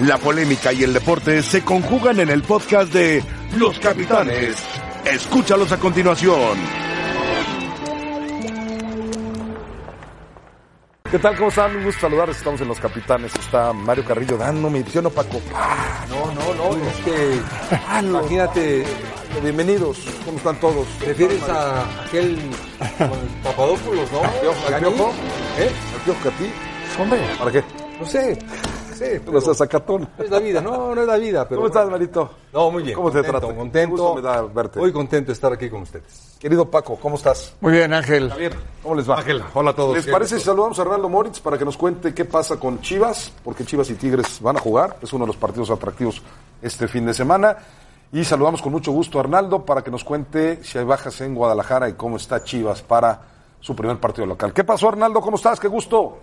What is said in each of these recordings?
La polémica y el deporte se conjugan en el podcast de Los Capitanes. Escúchalos a continuación. ¿Qué tal? ¿Cómo están? Un gusto saludarles. Estamos en Los Capitanes. Está Mario Carrillo dándome. ¿Sí o no, Paco? Ah, No, no, no, es que imagínate, Bienvenidos. ¿Cómo están todos? te refieres a aquel Papadopoulos, ¿no? ¿Al piojo? ¿Eh? ¿Al piojo que a ti? Hombre, ¿Para qué? no sé, No pero seas sacatón. no es la vida, no, no es la vida, pero ¿Cómo estás, Marito? No, muy bien. ¿Cómo te contento, trata? Contento. Gusto me da verte. Muy contento de estar aquí con ustedes. Querido Paco, ¿cómo estás? Muy bien, Ángel. ¿Cómo les va? Ángel, hola a todos. ¿Les parece si saludamos a Hernando Moritz para que nos cuente qué pasa con Chivas? Porque Chivas y Tigres van a jugar. Es uno de los partidos atractivos este fin de semana. Y saludamos con mucho gusto a Arnaldo para que nos cuente si hay bajas en Guadalajara y cómo está Chivas para su primer partido local. ¿Qué pasó, Arnaldo? ¿Cómo estás? ¡Qué gusto!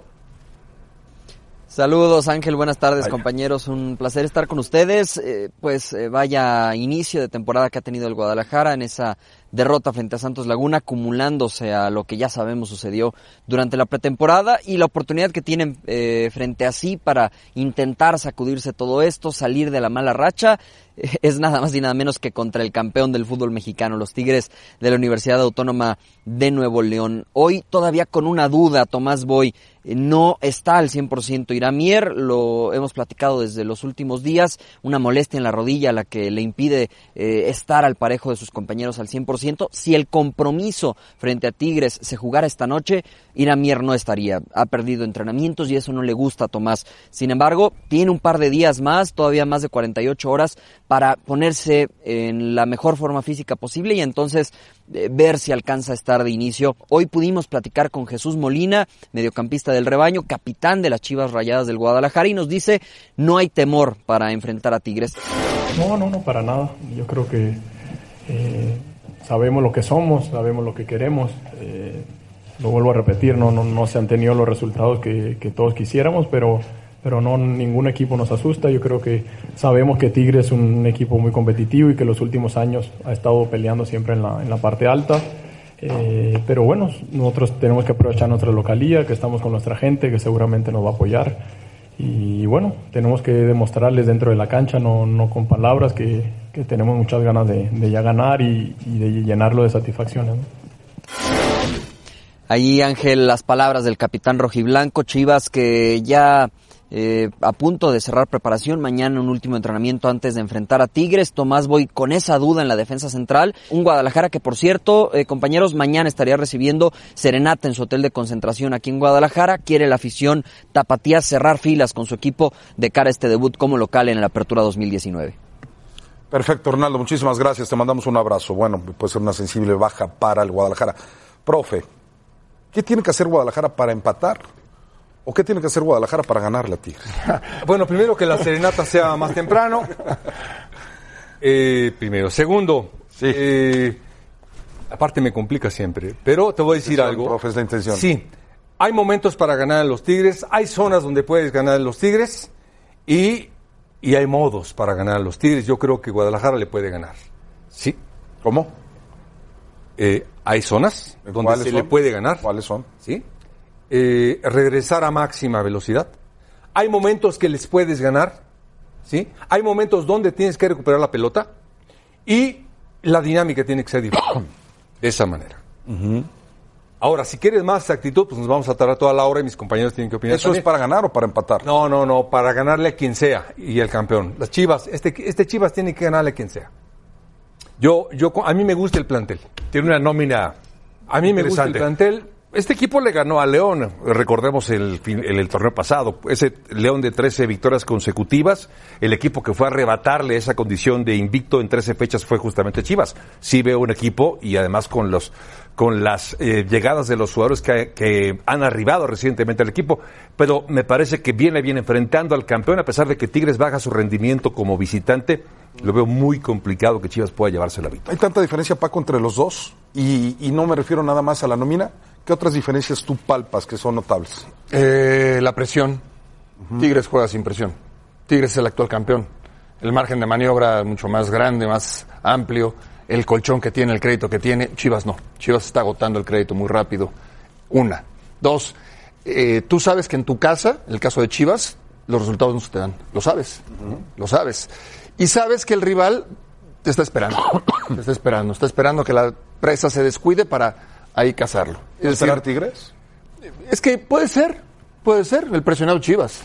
Saludos Ángel, buenas tardes compañeros, un placer estar con ustedes. Eh, pues eh, vaya inicio de temporada que ha tenido el Guadalajara en esa derrota frente a Santos Laguna, acumulándose a lo que ya sabemos sucedió durante la pretemporada y la oportunidad que tienen eh, frente a sí para intentar sacudirse todo esto, salir de la mala racha, es nada más y nada menos que contra el campeón del fútbol mexicano, los Tigres de la Universidad Autónoma de Nuevo León. Hoy todavía con una duda, Tomás Boy eh, no está al 100% Iramier, lo hemos platicado desde los últimos días, una molestia en la rodilla la que le impide eh, estar al parejo de sus compañeros al 100%. Si el compromiso frente a Tigres se jugara esta noche, Iramier no estaría. Ha perdido entrenamientos y eso no le gusta a Tomás. Sin embargo, tiene un par de días más, todavía más de 48 horas, para ponerse en la mejor forma física posible y entonces eh, ver si alcanza a estar de inicio. Hoy pudimos platicar con Jesús Molina, mediocampista del rebaño, capitán de las Chivas Rayadas del Guadalajara y nos dice no hay temor para enfrentar a Tigres. No, no, no, para nada. Yo creo que eh, sabemos lo que somos, sabemos lo que queremos. eh, lo vuelvo a repetir, no, no, no se han tenido los resultados que, que todos quisiéramos, pero, pero no ningún equipo nos asusta. Yo creo que sabemos que Tigre es un equipo muy competitivo y que los últimos años ha estado peleando siempre en la, en la parte alta. Eh, pero bueno, nosotros tenemos que aprovechar nuestra localía, que estamos con nuestra gente, que seguramente nos va a apoyar. Y bueno, tenemos que demostrarles dentro de la cancha, no, no con palabras, que, que tenemos muchas ganas de, ya ganar y, de llenarlo de satisfacciones. ¿no? Allí Ángel, las palabras del capitán rojiblanco, Chivas que ya eh, a punto de cerrar preparación, mañana un último entrenamiento antes de enfrentar a Tigres. Tomás voy con esa duda en la defensa central. Un Guadalajara que, por cierto, eh, compañeros, mañana estaría recibiendo serenata en su hotel de concentración aquí en Guadalajara. Quiere la afición tapatía cerrar filas con su equipo de cara a este debut como local en la Apertura 2019. Perfecto, Arnaldo. Muchísimas gracias. Te mandamos un abrazo. Bueno, puede ser una sensible baja para el Guadalajara. Profe, ¿qué tiene que hacer Guadalajara para empatar? ¿O qué tiene que hacer Guadalajara para ganarle a Tigres? Bueno, primero que la serenata sea más temprano. Eh, primero. Segundo, eh, aparte me complica siempre, pero te voy a decir algo. profe, es la intención. Sí, hay momentos para ganar a los Tigres, hay zonas donde puedes ganar a los Tigres y, y hay modos para ganar a los Tigres. Yo creo que Guadalajara le puede ganar. Sí, ¿Cómo? eh, hay zonas donde ¿Cuáles se son? le puede ganar. ¿Cuáles son? ¿sí? Eh, regresar a máxima velocidad. Hay momentos que les puedes ganar, ¿sí? Hay momentos donde tienes que recuperar la pelota y la dinámica tiene que ser diferente. De esa manera. Ahora, si quieres más actitud, pues nos vamos a tardar toda la hora y mis compañeros tienen que opinar. ¿Eso es para ganar o para empatar? No, no, no, para ganarle a quien sea y el campeón. Las Chivas, este, este Chivas tiene que ganarle a quien sea. Yo, yo, a mí me gusta el plantel. Tiene una nómina. A mí me gusta el plantel. Este equipo le ganó a León, recordemos el, el, el torneo pasado, ese León de 13 victorias consecutivas, el equipo que fue a arrebatarle esa condición de invicto en 13 fechas fue justamente Chivas. Sí veo un equipo y además con los con las eh, llegadas de los jugadores que, que han arribado recientemente al equipo, pero me parece que viene bien enfrentando al campeón, a pesar de que Tigres baja su rendimiento como visitante, lo veo muy complicado que Chivas pueda llevarse la victoria. ¿Hay tanta diferencia, Paco, entre los dos? Y, y no me refiero nada más a la nómina. ¿Qué otras diferencias tú palpas que son notables? Eh, la presión. Tigres juega sin presión. Tigres es el actual campeón. El margen de maniobra mucho más grande, más amplio. El colchón que tiene, el crédito que tiene. Chivas no. Chivas está agotando el crédito muy rápido. Una. Dos. eh, tú sabes que en tu casa, en el caso de Chivas, los resultados no se te dan. Lo sabes, lo sabes. Y sabes que el rival te está esperando, te está esperando, está esperando que la presa se descuide para ahí cazarlo. ¿Es Tigres? Es que puede ser, puede ser, el presionado Chivas.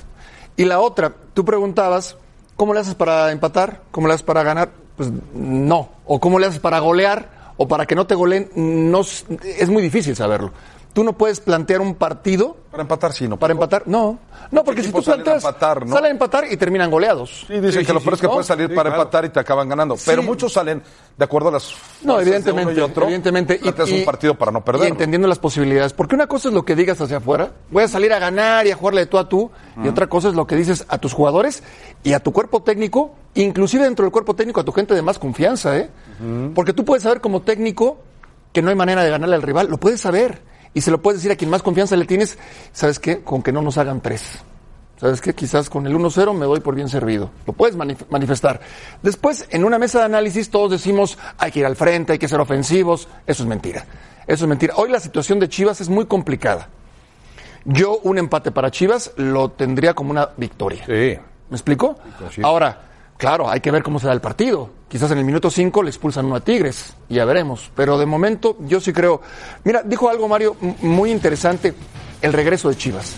Y la otra, tú preguntabas, ¿cómo le haces para empatar? ¿Cómo le haces para ganar? Pues no. O ¿cómo le haces para golear? O para que no te goleen, no, es muy difícil saberlo. Tú no puedes plantear un partido. Para empatar, sí, no. Para empatar, no. No, porque si tú planteas. A empatar, ¿no? Salen a empatar y terminan goleados. Sí, dicen que lo peor es que puedes salir para empatar y te acaban ganando. Pero muchos salen de acuerdo a las. No, evidentemente. y otro, evidentemente. Y, es un partido para no perder. Y entendiendo las posibilidades. Porque una cosa es lo que digas hacia afuera. Voy a salir a ganar y a jugarle de tú a tú. Y otra cosa es lo que dices a tus jugadores y a tu cuerpo técnico, inclusive dentro del cuerpo técnico, a tu gente de más confianza, ¿eh? Porque tú puedes saber como técnico que no hay manera de ganarle al rival. Lo puedes saber y se lo puedes decir a quien más confianza le tienes, ¿sabes qué? Con que no nos hagan tres. ¿Sabes qué? Quizás con el 1-0 me doy por bien servido. Lo puedes manifestar. Después, en una mesa de análisis, todos decimos, hay que ir al frente, hay que ser ofensivos. Eso es mentira. Eso es mentira. Hoy la situación de Chivas es muy complicada. Yo un empate para Chivas lo tendría como una victoria. Sí. ¿Me explico? Ahora, Claro, hay que ver cómo se da el partido. Quizás en el minuto 5 le expulsan uno a Tigres, ya veremos. Pero de momento yo sí creo. Mira, dijo algo Mario muy interesante, el regreso de Chivas.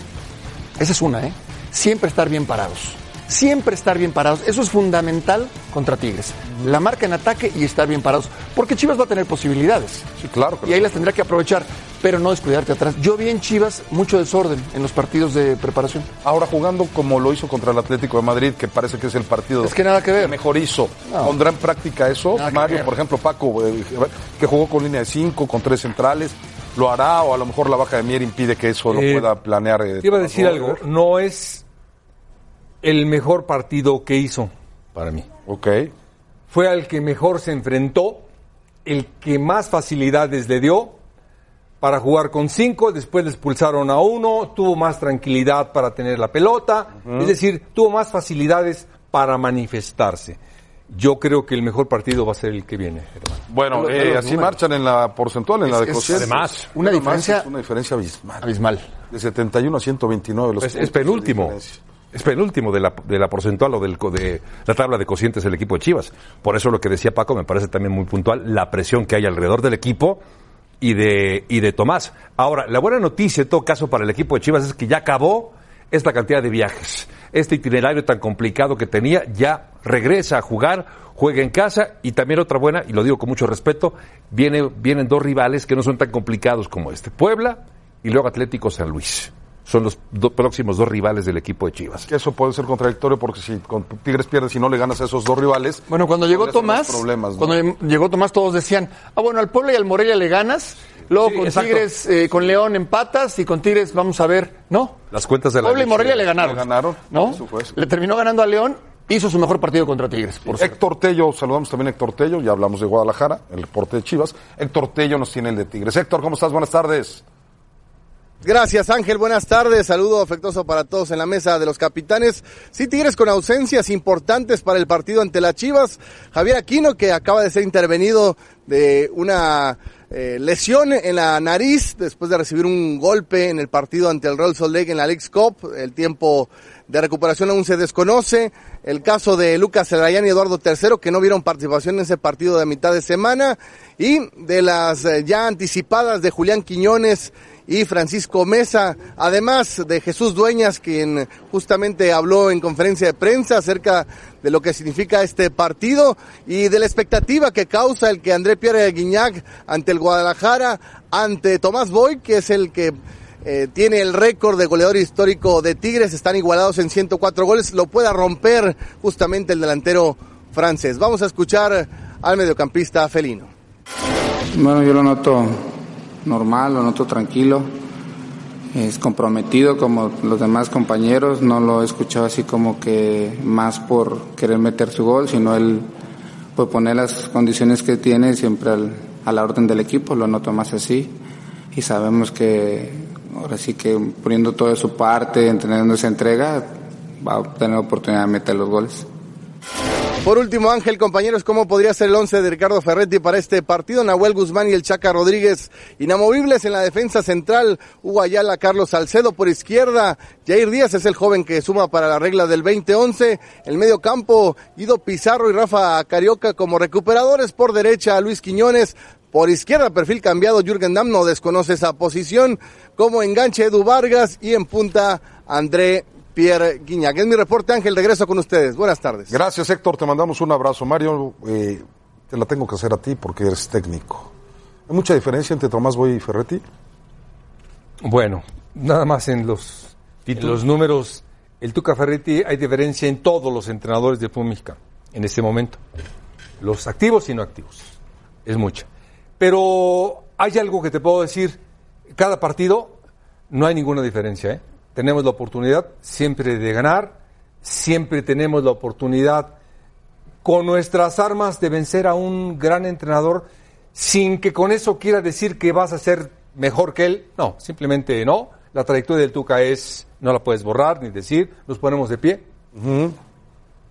Esa es una, ¿eh? Siempre estar bien parados. Siempre estar bien parados. Eso es fundamental contra Tigres. La marca en ataque y estar bien parados. Porque Chivas va a tener posibilidades. Sí, claro. Y ahí las tendrá que aprovechar pero no descuidarte atrás. Yo vi en Chivas mucho desorden en los partidos de preparación. Ahora jugando como lo hizo contra el Atlético de Madrid, que parece que es el partido es que, nada que, ver. mejor hizo. ¿Pondrá en práctica eso? Mario, por ejemplo, Paco, eh, que jugó con línea de cinco, con tres centrales, ¿lo hará o a lo mejor la baja de Mier impide que eso lo eh, pueda planear? Eh, iba a decir algo, no es el mejor partido que hizo para mí. Ok. Fue al que mejor se enfrentó, el que más facilidades le dio para jugar con cinco, después le expulsaron a uno, tuvo más tranquilidad para tener la pelota, es decir, tuvo más facilidades para manifestarse. Yo creo que el mejor partido va a ser el que viene, hermano. Bueno, eh, así marchan en la porcentual, en la de cociente. Además, una diferencia, una diferencia abismal. Abismal. De 71 a 129 los Es, penúltimo. Es penúltimo de la, de la porcentual o del, de la tabla de cocientes del equipo de Chivas. Por eso lo que decía Paco me parece también muy puntual, la presión que hay alrededor del equipo y de, y de Tomás. Ahora, la buena noticia en todo caso para el equipo de Chivas es que ya acabó esta cantidad de viajes. Este itinerario tan complicado que tenía ya regresa a jugar, juega en casa y también otra buena, y lo digo con mucho respeto, viene, vienen dos rivales que no son tan complicados como este, Puebla y luego Atlético San Luis son los próximos dos rivales del equipo de Chivas. Que eso puede ser contradictorio porque si con Tigres pierdes y no le ganas a esos dos rivales. Bueno, cuando llegó Tomás, cuando llegó Tomás todos decían, ah bueno, al Puebla y al Morelia le ganas, luego con Tigres, eh, con León empatas y con Tigres vamos a ver, ¿no? Las cuentas de la Puebla y Morelia le ganaron. Le ganaron, ¿no? Le terminó ganando a León hizo su mejor partido contra Tigres. Por Héctor Tello, saludamos también a Héctor Tello, ya hablamos de Guadalajara, el porte de Chivas. Héctor Tello nos tiene el de Tigres. Héctor, ¿cómo estás? Buenas tardes. Gracias Ángel, buenas tardes, saludo afectuoso para todos en la mesa de los capitanes. Sí, Tigres con ausencias importantes para el partido ante las Chivas. Javier Aquino que acaba de ser intervenido de una eh, lesión en la nariz después de recibir un golpe en el partido ante el Real Salt Lake en la League's Cup. El tiempo de recuperación aún se desconoce. El caso de Lucas Elayán y Eduardo III que no vieron participación en ese partido de mitad de semana y de las eh, ya anticipadas de Julián Quiñones y Francisco Mesa, además de Jesús Dueñas, quien justamente habló en conferencia de prensa acerca de lo que significa este partido y de la expectativa que causa el que André Pierre Guignac ante el Guadalajara, ante Tomás Boy, que es el que eh, tiene el récord de goleador histórico de Tigres, están igualados en 104 goles, lo pueda romper justamente el delantero francés. Vamos a escuchar al mediocampista felino. Bueno, yo lo noto normal, lo noto tranquilo, es comprometido como los demás compañeros, no lo he escuchado así como que más por querer meter su gol, sino él por poner las condiciones que tiene siempre a la orden del equipo, lo noto más así y sabemos que ahora sí que poniendo todo de su parte, entrenando esa entrega, va a tener oportunidad de meter los goles. Por último, Ángel, compañeros, ¿cómo podría ser el once de Ricardo Ferretti para este partido? Nahuel Guzmán y el Chaca Rodríguez inamovibles en la defensa central. Hugo Ayala, Carlos Salcedo por izquierda. Jair Díaz es el joven que suma para la regla del 2011. El medio campo, Guido Pizarro y Rafa Carioca como recuperadores por derecha. Luis Quiñones, por izquierda, perfil cambiado, Jürgen Damm no desconoce esa posición. Como enganche Edu Vargas y en punta André Pierre Guiñac. Es mi reporte, Ángel, regreso con ustedes. Buenas tardes. Gracias, Héctor. Te mandamos un abrazo. Mario, eh, te la tengo que hacer a ti porque eres técnico. ¿Hay mucha diferencia entre Tomás Boy y Ferretti? Bueno, nada más en los, en los números. El Tuca Ferretti hay diferencia en todos los entrenadores del fútbol mexicano en este momento. Los activos y no activos. Es mucha. Pero hay algo que te puedo decir. Cada partido no hay ninguna diferencia. ¿eh? Tenemos la oportunidad siempre de ganar. Siempre tenemos la oportunidad con nuestras armas de vencer a un gran entrenador sin que con eso quiera decir que vas a ser mejor que él. No, simplemente no. La trayectoria del Tuca es, no la puedes borrar ni decir, nos ponemos de pie.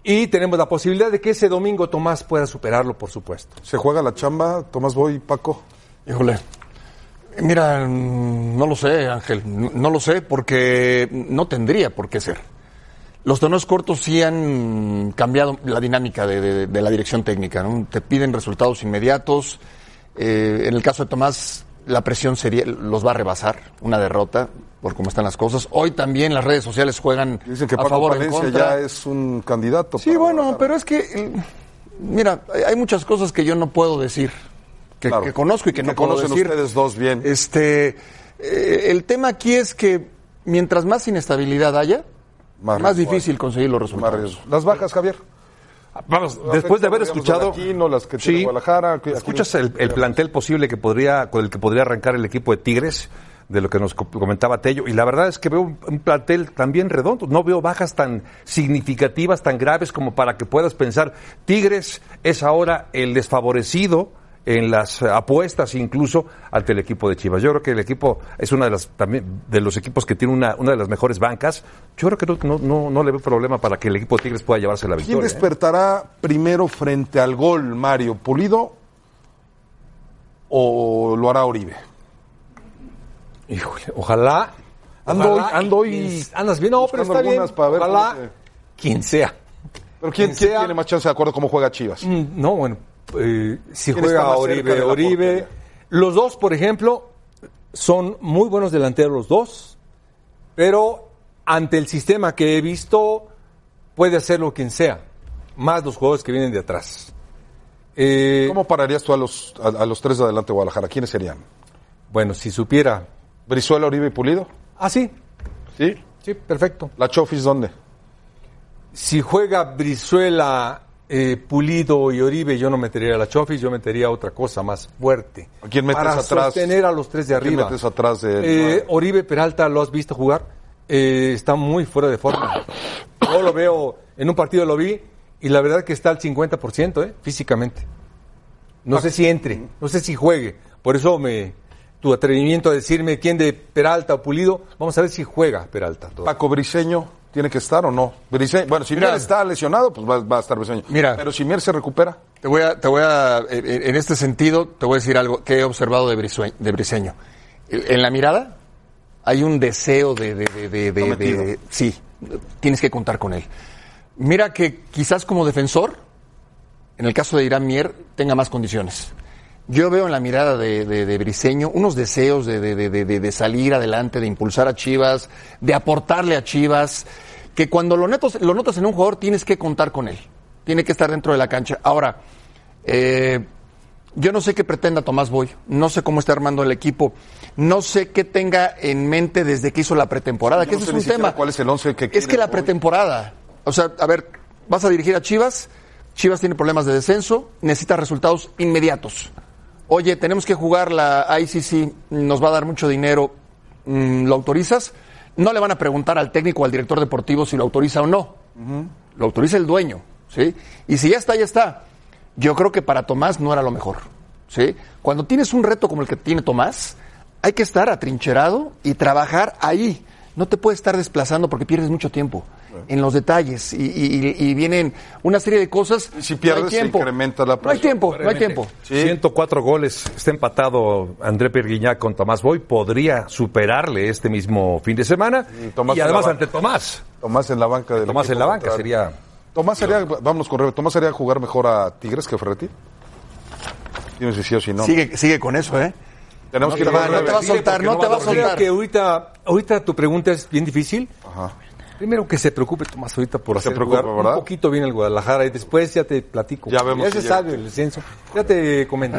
Y tenemos la posibilidad de que ese domingo Tomás pueda superarlo, por supuesto. ¿Se juega la chamba, Tomás Boy, Paco? Híjole. Mira, no lo sé, Ángel. No lo sé porque no tendría por qué ser. Los torneos cortos sí han cambiado la dinámica de, de- de la dirección técnica. ¿no? Te piden resultados inmediatos. Eh, en el caso de Tomás, la presión sería, los va a rebasar una derrota por cómo están las cosas. Hoy también las redes sociales juegan Dicen que a Paco favor o en contra. ya es un candidato. Sí, bueno, pero es que, mira, hay muchas cosas que yo no puedo decir, que, Claro. que conozco y que, Que no puedo conocen decir. ustedes dos bien. Este, eh, el tema aquí es que mientras más inestabilidad haya, Más difícil conseguir los Más resultados. riesgo. Las bajas, Javier. Vamos, después de haber escuchado. las de Aquino, las que tiene Guadalajara, que- escuchas el, el plantel posible que podría, con el que podría arrancar el equipo de Tigres, de lo que nos co- comentaba Tello, y la verdad es que veo un, un plantel también redondo. No veo bajas tan significativas, tan graves como para que puedas pensar. Tigres es ahora el desfavorecido en las apuestas incluso ante el equipo de Chivas. Yo creo que el equipo es una de las también de los equipos que tiene una, una de las mejores bancas. Yo creo que no, no, no, le veo problema para que el equipo de Tigres pueda llevarse la ¿Quién victoria. ¿eh? despertará primero frente al gol, Mario? ¿Pulido o lo hará Oribe? Híjole, ojalá. Ando ojalá hoy- ando hoy Andas bien, no, pero está bien. algunas para ver ojalá quien sea. ¿Pero quién, Quien quién sea- tiene más chance de acuerdo cómo juega Chivas? Mm, No, bueno, eh, si ¿Quién está juega Oribe, Oribe. Los dos, por ejemplo, son muy buenos delanteros los dos, pero ante el sistema que he visto, puede hacerlo quien sea, más los jugadores que vienen de atrás. Eh, ¿Cómo pararías tú a los, a, a los tres de adelante de Guadalajara? ¿Quiénes serían? Bueno, si supiera. ¿Brizuela, Oribe y Pulido? Ah, sí, ¿Sí? sí, perfecto. ¿La Chofis dónde? Si juega Brizuela, eh, Pulido y Oribe, yo no metería a la Chofis, yo metería otra cosa más fuerte. ¿A quién metes para atrás? sostener a los tres de ¿A quién arriba. metes atrás de? Eh, Oribe Peralta, ¿lo has visto jugar? Eh, está muy fuera de forma. Yo lo veo, en un partido lo vi, y la verdad que está al 50%, ¿eh? físicamente. No sé si entre, no sé si juegue. Por eso me tu atrevimiento a decirme quién de Peralta o Pulido, vamos a ver si juega Peralta. todavía. ¿Paco Briseño tiene que estar o no? Briseño, bueno, si Mira. Mier está lesionado, pues va, va a estar Briseño. Mira. Pero si Mier se recupera, Te voy a, te voy a, en este sentido, te voy a decir algo que he observado de, Briseño. En la mirada hay un deseo de, de, de- sí, tienes que contar con él. Mira que quizás como defensor, en el caso de Irán Mier, tenga más condiciones. Yo veo en la mirada de, de, de Briseño unos deseos de, salir adelante, de impulsar a Chivas, de aportarle a Chivas, que cuando lo notas, lo notas en un jugador tienes que contar con él, tiene que estar dentro de la cancha. Ahora, eh, yo no sé qué pretenda Tomás Boy, no sé cómo está armando el equipo, no sé qué tenga en mente desde que hizo la pretemporada, que no ese es un tema. cuál es el once que Es que la pretemporada, o sea, a ver, vas a dirigir a Chivas, Chivas tiene problemas de descenso, necesita resultados inmediatos. Oye, tenemos que jugar la ICC, nos va a dar mucho dinero, mm, ¿lo autorizas? No le van a preguntar al técnico o al director deportivo si lo autoriza o no. Lo autoriza el dueño, ¿sí? Y si ya está, ya está. Yo creo que para Tomás no era lo mejor, ¿sí? Cuando tienes un reto como el que tiene Tomás, hay que estar atrincherado y trabajar ahí. No te puedes estar desplazando porque pierdes mucho tiempo. En los detalles y, y- y vienen una serie de cosas. Si pierdes, no hay se tiempo. incrementa la No hay presión. tiempo, no hay tiempo. 104 goles, está empatado André Perguiñac con Tomás Boy, podría superarle este mismo fin de semana. Y Tomás además ante Tomás. Tomás en la banca del Tomás en la banca sería... Tomás sería, vámonos con Rebe, Tomás sería jugar mejor a Tigres que a Ferretti. Dime si sí o si no. Sigue, sigue con eso, ¿eh? Tenemos No que te ir a va- no te va a soltar, no te va a a Creo soltar. que ahorita, ahorita tu pregunta es bien difícil. Ajá. Primero que se preocupe Tomás ahorita por Se hacer preocupa, jugar un poquito bien el Guadalajara y después ya te platico. Ya vemos Ya si se sabe el descenso. Ya te comento.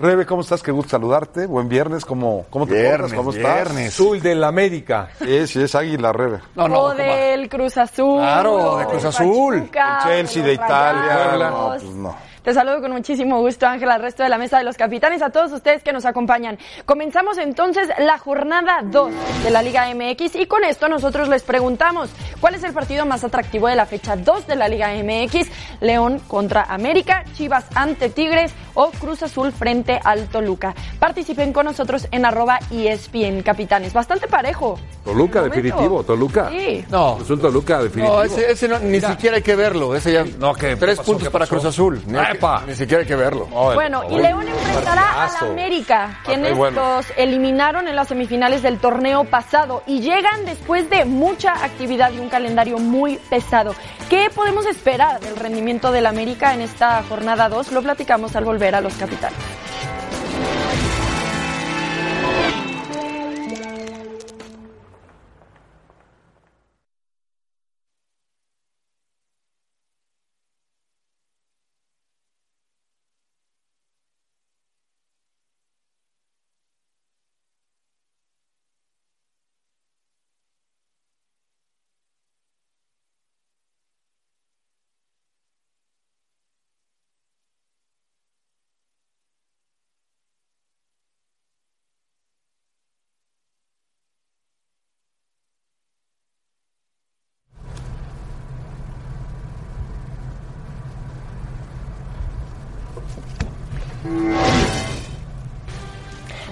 Rebe, ¿cómo estás? Qué gusto saludarte. Buen viernes. ¿Cómo, cómo te Viernes, portas? ¿Cómo viernes. Azul del América. estás? Sí, sí, es Águila, Rebe. No, no, o ¿cómo? del Cruz Azul. Claro, de Cruz Azul. Pachuca, El Chelsea de Italia. No, pues no. Te saludo con muchísimo gusto, Ángel, al resto de la mesa de los capitanes, a todos ustedes que nos acompañan. Comenzamos entonces la jornada 2 de la Liga MX y con esto nosotros les preguntamos, ¿cuál es el partido más atractivo de la fecha 2 de la Liga MX? León contra América, Chivas ante Tigres o Cruz Azul frente al Toluca. Participen con nosotros en arroba ESPN Capitanes. Bastante parejo. Toluca, definitivo, Toluca. Sí. No. Es un Toluca, definitivo. No, ese, ese no- ni siquiera hay que verlo. Ese ya. No, ¿qué Tres pasó? puntos ¿Qué para? Cruz Azul. Ni, hay ni siquiera hay que verlo. Bueno, y León enfrentará a la. América, quienes bueno. los eliminaron en las semifinales del torneo pasado y llegan después de mucha actividad y un calendario muy pesado. ¿Qué podemos esperar del rendimiento del América en esta jornada 2? Lo platicamos al volver a los capitales.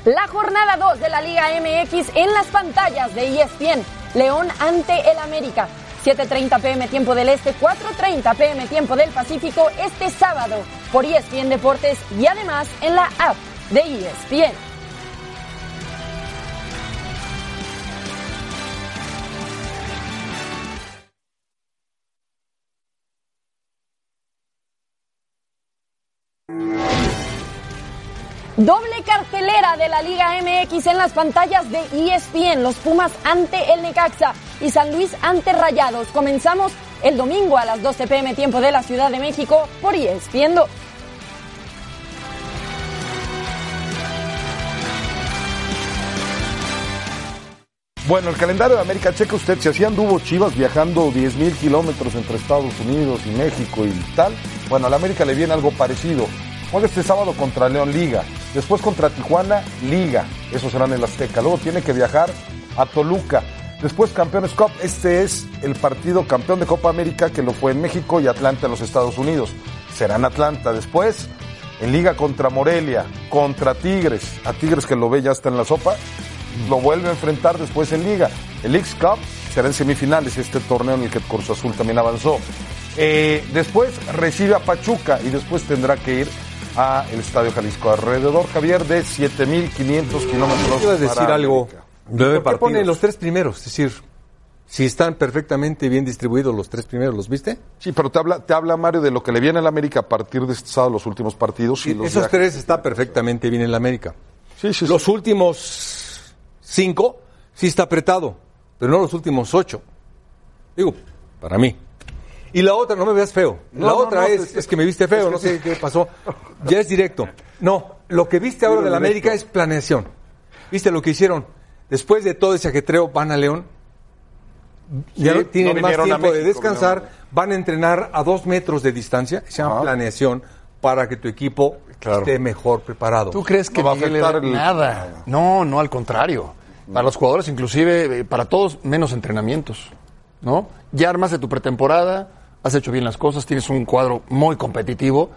La jornada 2 de la Liga MX en las pantallas de ESPN. León ante el América. 7.30 pm tiempo del Este, 4.30 pm tiempo del Pacífico este sábado por ESPN Deportes y además en la app de ESPN. Doble cartelera de la Liga MX en las pantallas de ESPN. Los Pumas ante el Necaxa y San Luis ante Rayados. Comenzamos el domingo a las 12 pm tiempo de la Ciudad de México por ESPN 2. Bueno, el calendario de América, checa usted, si así anduvo Chivas viajando 10 mil kilómetros entre Estados Unidos y México y tal, bueno, a la América le viene algo parecido. Juega este sábado contra León Liga, después contra Tijuana Liga, eso será en el Azteca, luego tiene que viajar a Toluca, después Campeones Cup, este es el partido campeón de Copa América que lo fue en México y Atlanta en los Estados Unidos, será en Atlanta, después en Liga contra Morelia, contra Tigres, a Tigres que lo ve ya está en la sopa, lo vuelve a enfrentar después en Liga. El X Cup será en semifinales, este torneo en el que Cruz Azul también avanzó. Eh, después recibe a Pachuca y después tendrá que ir a el Estadio Jalisco alrededor, Javier, de 7.500 kilómetros. Quiero decir para algo. América. Nueve ¿Por qué pone partidos. los tres primeros? Es decir, si están perfectamente bien distribuidos los tres primeros, ¿los viste? Sí, pero te habla, te habla Mario de lo que le viene al América a partir de este sábado, los últimos partidos. Y los Esos tres está perfectamente bien en la América. Sí, sí, sí. Los últimos cinco sí está apretado, pero no los últimos ocho. Digo, para mí. Y la otra, no me veas feo. No, la no, otra no, es, es- es que me viste feo, no sé qué pasó. Ya es directo. No, lo que viste ahora de la América es planeación. ¿Viste lo que hicieron? Después de todo ese ajetreo, van a León. Ya tienen no más tiempo de descansar. Van a entrenar a dos metros de distancia. Se llama Ajá. planeación para que tu equipo esté mejor preparado. ¿Tú crees que No va a afectar el- Nada. No, no, al contrario. Para los jugadores, inclusive, eh, para todos, menos entrenamientos. ¿No? Ya armas de tu pretemporada, has hecho bien las cosas, tienes un cuadro muy competitivo,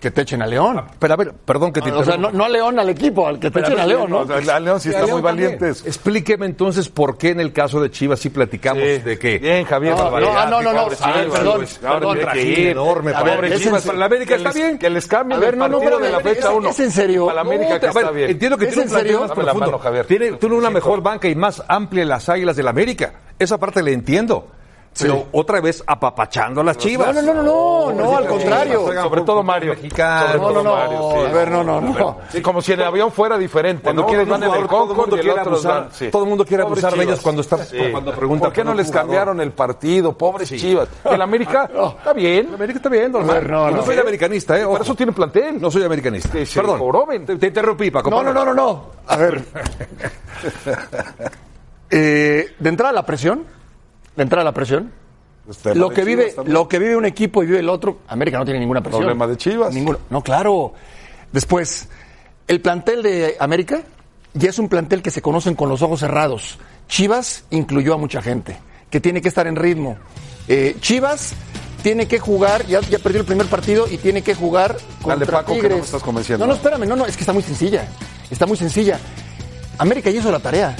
que te echen a León. Pero a ver, perdón que te O sea, no, no a León al equipo, al que te echen a León, ¿no? A León sí está León muy también. valientes. Explíqueme entonces por qué en el caso de Chivas sí platicamos de que. Bien, Javier. No, no, ah, no, no, no. perdón, perdón, enorme A para ver, pobre es Chivas. Para la América que está les- bien. Que les cambien el no, no, partido de la fecha ¿es- 1. es en serio? Para la América que está bien. Entiendo que ¿Es tiene en un plantel serio? más profundo. mano, Javier. Tiene, tiene una mejor banca y más amplia las águilas del América. Esa parte le entiendo. Pero otra vez apapachando a las chivas. No, no, no, no, no, no, al contrario. Sobre todo Mario. Mexicano. No, no, no. Mario, sí. A ver, no, no, no. Sí, como si el avión fuera diferente. Cuando ¿no? un van en el todo Concord mundo y el quiere otro abusar. van- sí. Todo el mundo quiere Pobres abusar de ellos cuando está cuando preguntan ¿Por qué no les jugador. cambiaron el partido? Pobres Chivas. El América está bien. El América está bien, normal. no, no no. soy americanista, ¿eh? Por eso tiene plantel. No soy americanista. Perdón. joroben. Te, te interrumpí, Paco. No, no, no, no, no. A ver. Eh, de entrada la presión, de entrada la presión, Este, lo que vive, también. lo que vive un equipo y vive el otro, América no tiene ninguna presión. Problema de Chivas. Ninguno. No, claro. Después, el plantel de América ya es un plantel que se conocen con los ojos cerrados. Chivas incluyó a mucha gente, que tiene que estar en ritmo. Eh, Chivas tiene que jugar, ya, ya perdió el primer partido y tiene que jugar contra Paco, que no me estás convenciendo. No, no, espérame, no, no, es que está muy sencilla. Está muy sencilla. América ya hizo la tarea.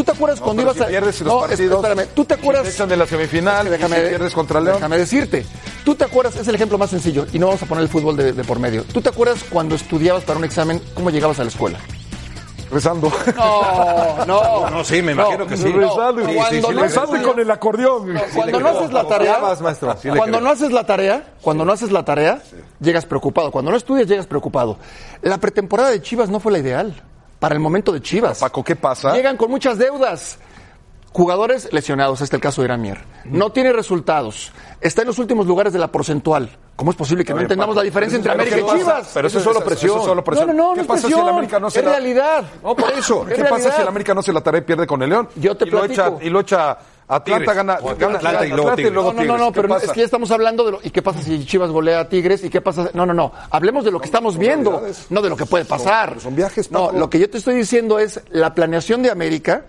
¿Tú te acuerdas cuando pero ibas si a.? pierdes los no, partidos, espérame. ¿Tú te acuerdas.? si te echan de la semifinal, Es que y si pierdes contra León. Déjame decirte. ¿Tú te acuerdas? Es el ejemplo más sencillo. Y no vamos a poner el fútbol de, de por medio. ¿Tú te acuerdas cuando estudiabas para un examen, cómo llegabas a la escuela? Rezando. No, no. No, sí, me imagino que sí. Rezando. No, y- cuando sí, no rezando y con el acordeón. Cuando no haces la tarea, maestro. Sí cuando creo. no haces la tarea, cuando no haces la tarea, llegas preocupado. Cuando no estudias, llegas preocupado. La pretemporada de Chivas no fue la ideal para el momento de Chivas. Paco, ¿qué pasa? Llegan con muchas deudas. Jugadores lesionados, este es el caso de Iramier. No tiene resultados. Está en los últimos lugares de la porcentual. ¿Cómo es posible que no entendamos Paco, la diferencia entre América ¿qué y? Chivas? Pero eso es solo presión. Eso es solo presión. No, no, no, ¿Qué no pasa si el América no se es la- realidad. No, por eso. Es ¿Qué pasa si el América no se la tarea y pierde con el León? Yo te y lo echa, y lo echa Atlanta gana, O gana Atlanta y luego Atlanta Tigres. No, no, no, no, ¿Qué pero no, pasa? es que ya estamos hablando de lo. ¿Y qué pasa si Chivas golea a Tigres? ¿Y qué pasa? No, no, no. Hablemos de lo que estamos viendo, no de lo que puede pasar. son viajes, No, Paco. lo que yo te estoy diciendo es la planeación de América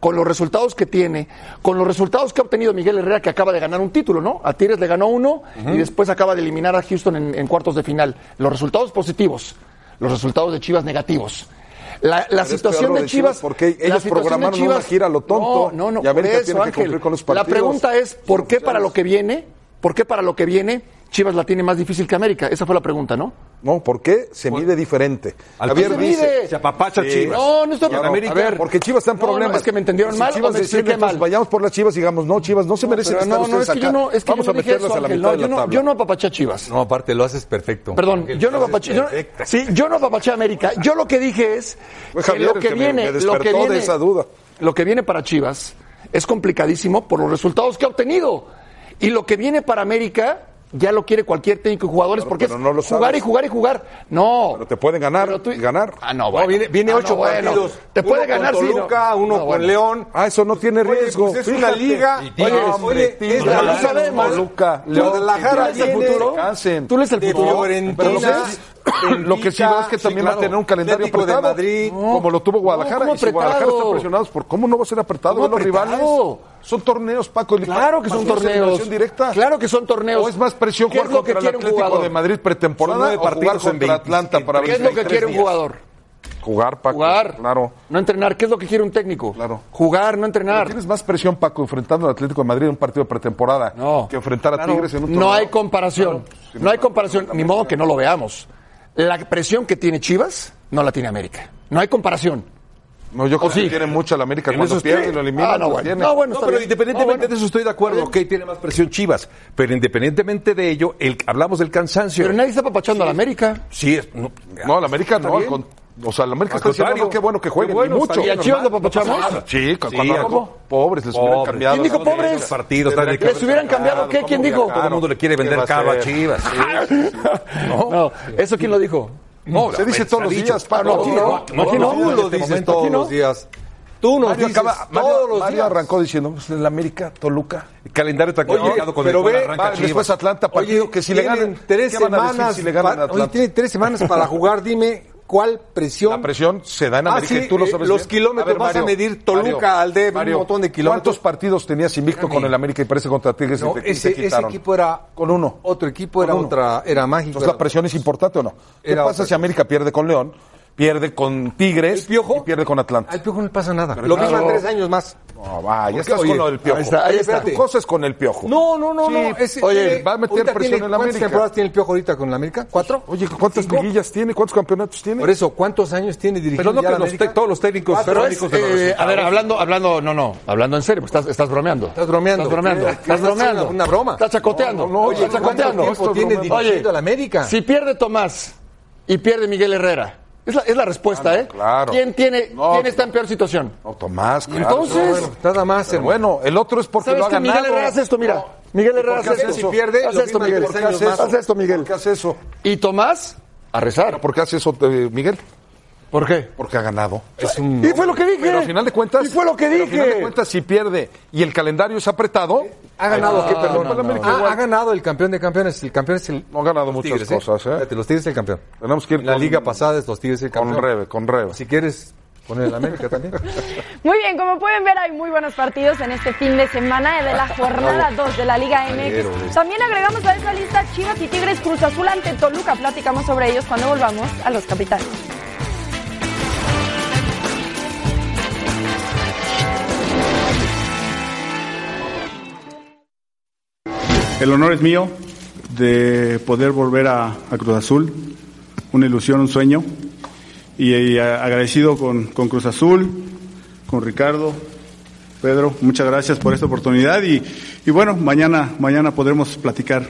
con los resultados que tiene, con los resultados que ha obtenido Miguel Herrera, que acaba de ganar un título, ¿no? A Tigres le ganó uno y después acaba de eliminar a Houston en, en cuartos de final. Los resultados positivos, los resultados de Chivas negativos. La, situación de Chivas, Chivas porque ellos programaron una gira a lo tonto No, no, no, y América por eso, tiene que Ángel. cumplir con los La pregunta es, ¿por qué para lo que viene, por qué para lo que viene Chivas la tiene más difícil que América? Esa fue la pregunta, ¿no? No, ¿por qué? Se mide diferente. Al Javier se dice... mide. Se apapacha Chivas. No, no a ver, porque Chivas está en no, no, problemas. es que me entendieron Si mal o Chivas entonces, mal. vayamos por las Chivas y digamos, no, Chivas, no se merecen estar no, no, es que acá. yo no, es que Vamos yo a no eso, a la Ángel, mitad no, de yo la no, tabla. yo no apapaché a Chivas. No, aparte lo haces perfecto. Perdón, yo no apapaché, no- sí, yo no apapaché a América. Yo lo que dije es que lo que viene, me lo que de viene, esa duda. lo que viene para Chivas es complicadísimo por los resultados que ha obtenido y lo que viene para América ya lo quiere cualquier técnico y jugadores Claro, porque es no lo jugar sabes. y jugar y jugar. No. Pero te pueden ganar tú- y ganar. Ah, no, bueno. viene, viene Ah, ocho no, bueno. partidos. Te puede uno ganar, con sí. Toluca, uno No, con bueno. León. Ah, eso no tiene Oye, riesgo. pues es una liga. Oye, oye, es la- no sabemos. Toluca, Guadalajara León, ¿Tú lees el futuro? ¿Tú lees el futuro? Pero lo que sí veo es que Sí, también va a tener un calendario apretado, Madrid. como lo tuvo Guadalajara. ¿cómo y Guadalajara está presionados, ¿por cómo no va a ser apretado? ¿Cómo Ve los rivales. Son torneos, Paco. el- Claro que son torneos. directa. Claro que son torneos. ¿O es más presión ¿Qué es jugar lo que contra el quiere un Atlético jugador? de Madrid pretemporada Son nueve o jugar partidos en contra 20, Atlanta para ¿Qué es lo que 23 quiere un jugador? Jugar, Paco. Jugar. Claro. No entrenar. ¿Qué es lo que quiere un técnico? Claro. Jugar, no entrenar. Tienes más presión, Paco, enfrentando al Atlético de Madrid en un partido de pretemporada No. que enfrentar a Tigres en un No torneo. hay comparación. No hay comparación. Ni modo que no lo veamos. La presión que tiene Chivas no la tiene América. No hay comparación. No, yo creo ¿O sí? que tiene mucho al América En cuando pierde y lo elimina. Ah, no, bueno. No, bueno, No, pero bien. independientemente No, bueno. de eso estoy de acuerdo, ok, tiene más presión Chivas, pero independientemente de ello, el, hablamos del cansancio. Pero nadie está papachando a la América. Sí, es, no, No, al América no. con- o sea, al América Al está diciendo qué bueno que jueguen. Bueno, y mucho. ¿Y a Chivas lo papachamos? Sí, pobres, les hubieran Pobres. cambiado. ¿Quién dijo pobres? los partidos, ¿Les hubieran cambiado qué? ¿cómo ¿Quién dijo? todo el mundo le quiere ¿Qué vender caro a? Chivas. No, ¿eso quién lo dijo? No, Se dice todos los días, Paco. Ah, no, no. No, lo dices Aquí todos los días. Tú nos Mario, dices acaba- Mario- todos los Mario días. arrancó diciendo, pues, el América, Toluca. El calendario está Oye, complicado con el pero cual ve, arranca después Atlanta, partido que si le ganan, tres ¿qué van a decir semanas, si le ganan a para- oye, Atlanta? tiene tres semanas para jugar, dime cuál presión. La presión se da en Ah, América sí, y tú lo eh, sabes los bien. kilómetros vas a medir Toluca, Mario, Aldea, un montón de kilómetros. ¿Cuántos partidos tenías invicto Espérame. con el América y parece contra Tigres No, y te, y te ese, equipo era Con uno. otro equipo, era otra, era mágico. Entonces, era- ¿la presión es importante o no? ¿Qué Era pasa otra si América pierde con León, pierde con Tigres ¿El Piojo? y pierde con Atlanta? Al Piojo no le pasa nada. Pero Lo claro. mismo en tres años más. No, va, ya estás oye, con lo del Piojo. ahí está, ahí está. Tu cosa es con el Piojo. No, no, no, Sí, no. oye, tiene- va a meter presión tiene- en la ¿Cuántas América. temporadas tiene el Piojo ahorita con la América? ¿Cuatro? Oye, ¿cuántas ¿Cinco? liguillas tiene? ¿Cuántos campeonatos tiene? Por eso, ¿cuántos años tiene dirigiendo Pero no que la los América? te- todos los técnicos. Pero es, técnicos de los eh, a ver, hablando, hablando, no, no, hablando en serio, estás, estás bromeando. Estás bromeando. Estás bromeando. Estás ¿Estás bromeando. una broma? Estás chacoteando. No, no, no, Oye, estás ¿cuánto chacoteando. tiempo tiene dirigiendo a la América? Si pierde Tomás y pierde Miguel Herrera, es la, es la respuesta, Ah, ¿eh? claro. ¿Quién, tiene, No, ¿Quién está en peor situación? No, Tomás, claro. Entonces- Bueno, Nada más, pero bueno, el otro es porque ¿Sabes lo ha que Miguel ganado. Herrera hace esto? Mira. Miguel Herrera ¿Por qué hace esto. eso? Si pierde, Haz esto, Miguel. Haz esto, Miguel. ¿Por qué hace eso? Y Tomás, a rezar. ¿Por qué hace eso, eh, Miguel? ¿Por qué? Porque ha ganado. Es un- Y fue lo que dije. Pero al final de cuentas. Y fue lo que pero al final de dije. cuentas, si pierde y el calendario es apretado. ¿Ha ganado qué, perdón? no, no. Ah, ha ganado el campeón de campeones. El campeón es el. No ha ganado muchas Tigres, cosas, ¿eh? Fíjate, los Tigres es el campeón. Tenemos que ir la con- liga pasada es los Tigres el Con campeón. Rebe, con Rebe. Si quieres poner el América también. Muy bien, como pueden ver, hay muy buenos partidos en este fin de semana de la jornada 2 de la Liga MX. También agregamos a esta lista Chivas y Tigres Cruz Azul ante Toluca. Platicamos sobre ellos cuando volvamos a los capitanes. El honor es mío de poder volver a, Cruz Azul, una ilusión, un sueño, y, agradecido con, Cruz Azul, con Ricardo, Pedro, muchas gracias por esta oportunidad y, y bueno, mañana, mañana podremos platicar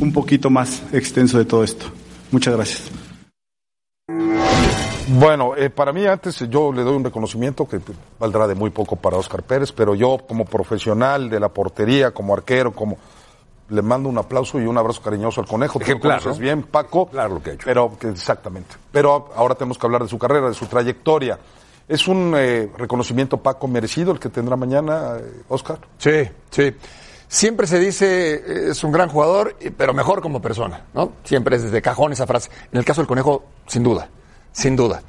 un poquito más extenso de todo esto. Muchas gracias. Bueno, eh, para mí antes yo le doy un reconocimiento que valdrá de muy poco para Oscar Pérez, pero yo como profesional de la portería, como arquero, como le mando un aplauso y un abrazo cariñoso al conejo. Tú lo Ejemplar, conoces ¿no? bien, Paco. Claro lo que ha hecho. Pero que exactamente. Pero ahora tenemos que hablar de su carrera, de su trayectoria. Es un eh, reconocimiento Paco merecido el que tendrá mañana eh, Oscar. Sí, sí. Siempre se dice, eh, es un gran jugador, y- pero mejor como persona, ¿no? Siempre es desde cajón esa frase. En el caso del conejo, sin duda, sin duda.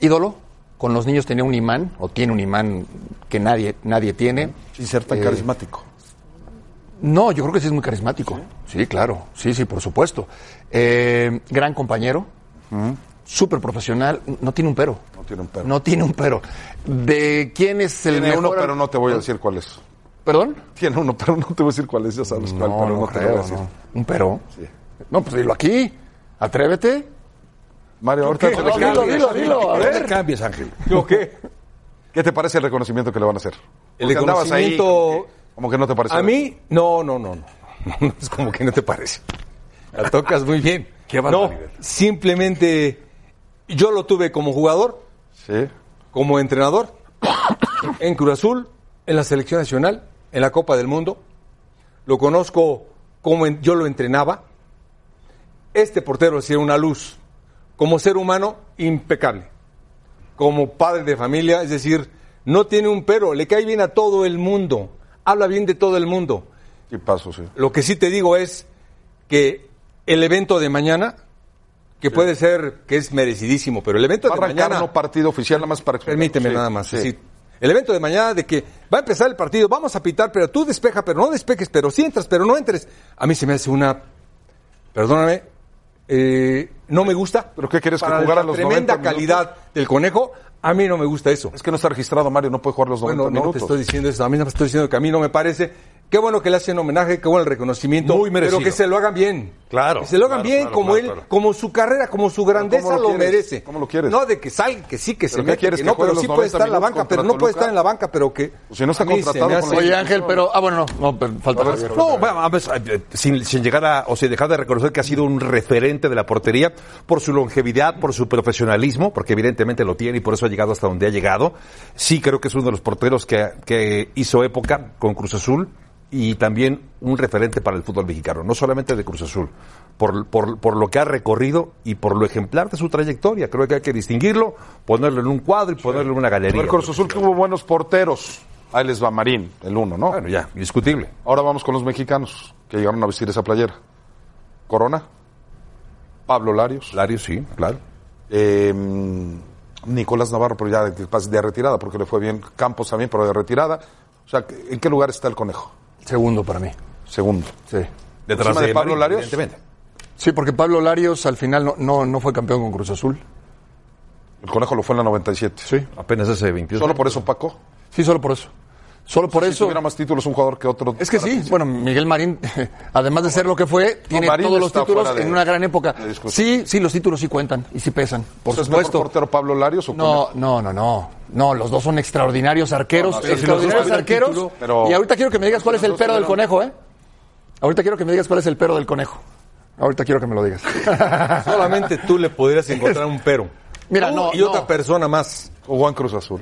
Ídolo, con los niños tenía un imán, o tiene un imán que nadie, nadie tiene. Sin ser tan Eh, carismático. No, yo creo que sí es muy carismático. Sí, claro. Sí, sí, por supuesto. Eh, gran compañero. Súper profesional. No tiene un pero. No tiene un pero. No tiene un pero. ¿De quién es el Tiene mejor? uno, pero no te voy a decir cuál es. ¿Perdón? Tiene uno, pero no te voy a decir cuál es, ya sabes cuál, pero no, te voy a decir. no. ¿Un pero? No, pues dilo aquí. Atrévete. Mario, ahorita ¿Qué? te- No, dilo, dilo, dilo. A No te ver. cambies, Ángel. ¿Yo qué? ¿Qué te parece el reconocimiento que le van a hacer? El Porque andabas ahí reconocimiento- como que no te parece. A mí, no, no, no, no. Es como que no te parece. La tocas muy bien. Qué No, simplemente yo lo tuve como jugador, Sí. como entrenador, en Cruz Azul, en la selección nacional, en la Copa del Mundo. Lo conozco como en- yo lo entrenaba. Este portero es una luz. Como ser humano, impecable. Como padre de familia, es decir, no tiene un pero, le cae bien a todo el mundo. Habla bien de todo el mundo. Y paso, sí. Lo que sí te digo es que el evento de mañana, que puede ser que es merecidísimo, pero el evento Va de mañana, no partido oficial, nada más para permíteme Sí, nada más, sí. sí. el evento de mañana de que va a empezar el partido, vamos a pitar, pero tú despeja, pero no despejes, pero sí entras, pero no entres. A mí se me hace una, perdóname, eh, no me gusta. ¿Pero qué quieres, que jugara la los tremenda 90 calidad del conejo, a mí no me gusta eso. Es que no está registrado, Mario, no puede jugar los 90 Bueno, no minutos. te estoy diciendo eso, a mí no me estoy diciendo que a mí no me parece. Qué bueno que le hacen homenaje, qué bueno el reconocimiento. Muy merecido. Pero que se lo hagan bien. Claro, Que se lo hagan claro, bien, claro, como claro, él, claro. como su carrera, como su grandeza ¿cómo lo merece. ¿Cómo lo quieres? No, de que salga, que sí, que se ¿Pero qué mete, quieres, que que no, pero sí 90 puede estar en la banca, pero no puede estar en la banca, pero que. Pues si no está contratado con hace- Oye, Ángel, pero. Ah, bueno, no. No, pero falta. No, bueno, eh, sin, sin llegar a, o sea, dejar de reconocer que ha sido un referente de la portería por su longevidad, por su profesionalismo, porque evidentemente lo tiene y por eso ha llegado hasta donde ha llegado. Sí creo que es uno de los porteros que, que hizo época con Cruz Azul y también un referente para el fútbol mexicano, no solamente de Cruz Azul, por, por, por lo que ha recorrido y por lo ejemplar de su trayectoria. Creo que hay que distinguirlo, ponerlo en un cuadro y ponerlo en una galería. ver, Cruz Azul tuvo buenos porteros. Ahí les va Marín, el uno, ¿no? Bueno, ya, indiscutible. Ahora vamos con los mexicanos que llegaron a vestir esa playera. Corona, Pablo Larios, Lario, sí, claro. Eh, Nicolás Navarro, pero ya de, de retirada, porque le fue bien. Campos también, pero de retirada. O sea, ¿en qué lugar está el conejo? Segundo para mí. Segundo. Sí. Detrás ¿Encima de Pablo Marín, Larios? evidentemente. Sí, porque Pablo Larios al final no, no, no fue campeón con Cruz Azul. El conejo lo fue en la 97. Sí. Apenas hace 22 Solo por eso, Paco. Sí, solo por eso. Solo por si eso. tuviera más títulos un jugador que otro. Es que sí, bueno, Miguel Marín, además de ser lo que fue, tiene Marín todos los títulos de- en una gran época. Sí, sí, los títulos sí cuentan y sí pesan, por ¿Es mejor supuesto. portero Pablo Larios o No, no, no, no. No, los dos son extraordinarios arqueros, No, no, sí, extraordinarios arqueros. título, pero- Y ahorita quiero que me digas cuál es el pero del conejo, ¿eh? Ahorita quiero que me digas cuál es el pero del conejo. Ahorita quiero que me lo digas. Solamente tú le podrías encontrar un pero. Mira, no, Y no. otra persona más. Jugó en Cruz Azul.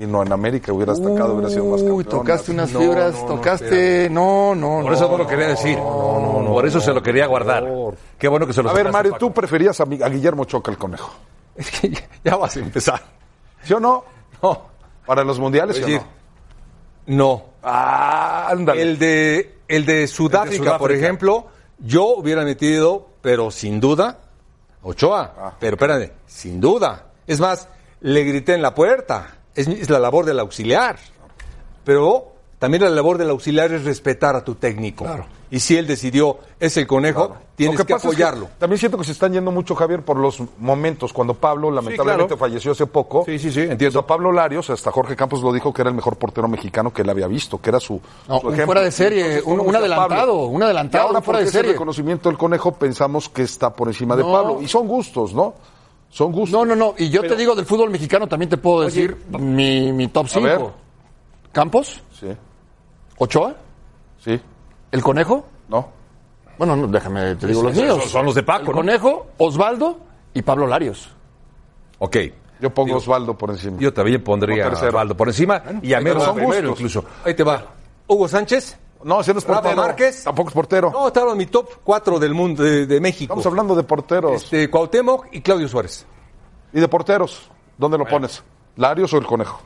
Y no en América hubiera destacado, hubiera sido más Uy, campeón. tocaste unas No, fibras, no, no, tocaste... No, no, Por eso no lo quería decir. Por eso se lo quería guardar. Qué bueno que se lo A ver, Mario, tú preferías a, Mi- a Guillermo Choca el conejo. Es que ya, ya vas a empezar. ¿Sí o no? No. Para los mundiales, ¿sí o no? No. Ah, ándale. El de, el de Sudáfrica, Sudáfrica. por ejemplo, yo hubiera metido, pero sin duda, Ochoa. Ah. Pero espérate, sin duda. Es más, le grité en la puerta. Es, mi- es la labor del auxiliar. Pero también la labor del auxiliar es respetar a tu técnico. Y si él decidió, es el conejo, tienes que, es apoyarlo. también siento que se están yendo mucho, Javier, por los momentos. Cuando Pablo, lamentablemente, claro. falleció hace poco. Sí, sí, sí, entiendo. O sea, Pablo Larios, hasta Jorge Campos lo dijo, que era el mejor portero mexicano que él había visto, que era su, No, su un ejemplo. fuera de serie, Entonces, un- adelantado, Pablo. un adelantado, Y ahora, un fuera por de ese serie. reconocimiento del conejo, pensamos que está por encima de. Pablo. Y son gustos, ¿no? Son gustos. No, no, no. Y yo te digo del fútbol mexicano también te puedo decir mi, mi top A ver. 5. Campos, Sí, Ochoa, sí, el conejo. ¿no? Bueno, no, déjame, te digo los míos. son los de Paco, El ¿no? conejo, Osvaldo y Pablo Larios. Ok. Yo pongo Osvaldo por encima. Yo también pondría a. Osvaldo por encima y a gustos. incluso. Ahí te va. Hugo Sánchez. No, ese no es Rafa portero. Márquez. Tampoco es portero. No, estaba en mi top 4 del mundo de, de México. Estamos hablando de porteros. Este, Cuauhtémoc y Claudio Suárez. ¿Y de porteros? ¿Dónde lo pones? ¿Larios o el conejo?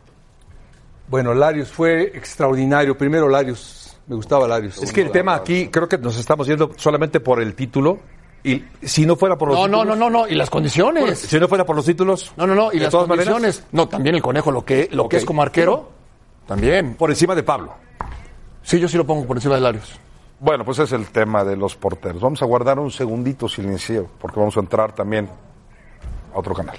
Bueno, Larios fue extraordinario. Primero Larios. Me gustaba Larios. Es que el tema aquí, creo que nos estamos yendo solamente por el título. Y si no fuera por los No, no, títulos. no, no, no. Y las condiciones. Si no fuera por los títulos. No, no, no. Y las condiciones. maneras, No, también el conejo, lo que, lo que es como arquero, también. por encima de Pablo. Sí, yo sí lo pongo por encima de Larios. Bueno, pues es el tema de los porteros. Vamos a guardar un segundito silencio, porque vamos a entrar también a otro canal.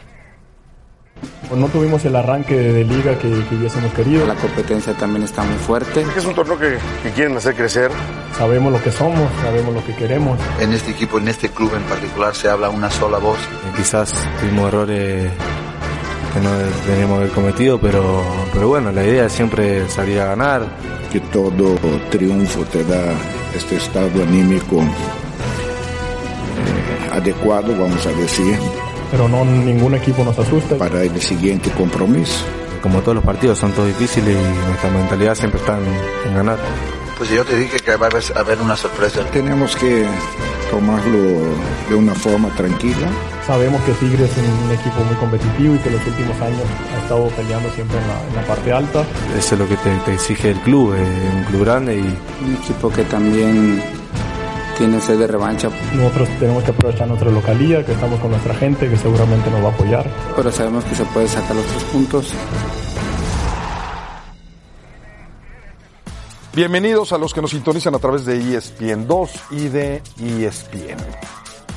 Pues no tuvimos el arranque de liga que, que hubiésemos querido. La competencia también está muy fuerte. Es un torneo que, que quieren hacer crecer. Sabemos lo que somos, sabemos lo que queremos. En este equipo, en este club en particular, se habla una sola voz. Quizás tuvimos errores que no deberíamos haber cometido, pero, pero bueno, la idea es siempre salir a ganar. Que todo triunfo te da este estado anímico eh, adecuado, vamos a decir, Pero no ningún equipo nos asusta. para el siguiente compromiso. Como todos los partidos son todos difíciles y nuestra mentalidad siempre está en, en ganar. Pues yo te dije que va a haber, una sorpresa. Tenemos que tomarlo de una forma tranquila. Sabemos que Tigres es un equipo muy competitivo y que los últimos años ha estado peleando siempre en la, en la parte alta. Eso es lo que te, te exige el club, eh, un club grande y Un equipo que también tiene sed de revancha, Nosotros tenemos que aprovechar nuestra localía, que estamos con nuestra gente, que seguramente nos va a apoyar. pero sabemos que se puede sacar los tres puntos. Bienvenidos a los que nos sintonizan a través de ESPN 2 y de ESPN.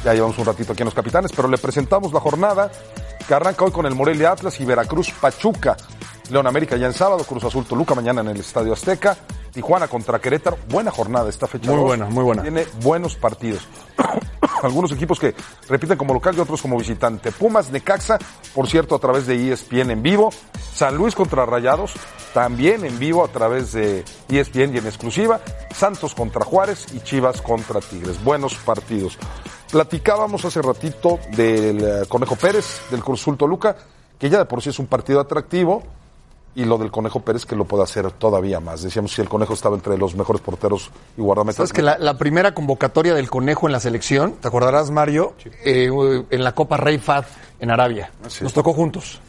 Ya llevamos un ratito aquí en Los Capitanes, pero le presentamos la jornada que arranca hoy con el Morelia Atlas y Veracruz Pachuca. León América ya en sábado, Cruz Azul Toluca mañana en el Estadio Azteca, Tijuana contra Querétaro. Buena jornada esta fecha. Muy dos. buena, muy buena. Tiene buenos partidos. Algunos equipos que repiten como local y otros como visitante. Pumas, Necaxa, por cierto, a través de ESPN en vivo. San Luis contra Rayados, también en vivo a través de ESPN y en exclusiva. Santos contra Juárez y Chivas contra Tigres. Buenos partidos. Platicábamos hace ratito del eh, Conejo Pérez, del Cruz Azul Toluca, que ya de por sí es un partido atractivo. Y lo del Conejo Pérez que lo puede hacer todavía más. Decíamos si el Conejo estaba entre los mejores porteros y guardametas. Sabes que la, la primera convocatoria del conejo en la selección, ¿te acordarás, Mario? Eh, en la Copa Rey Fad en Arabia. sí. Nos tocó juntos.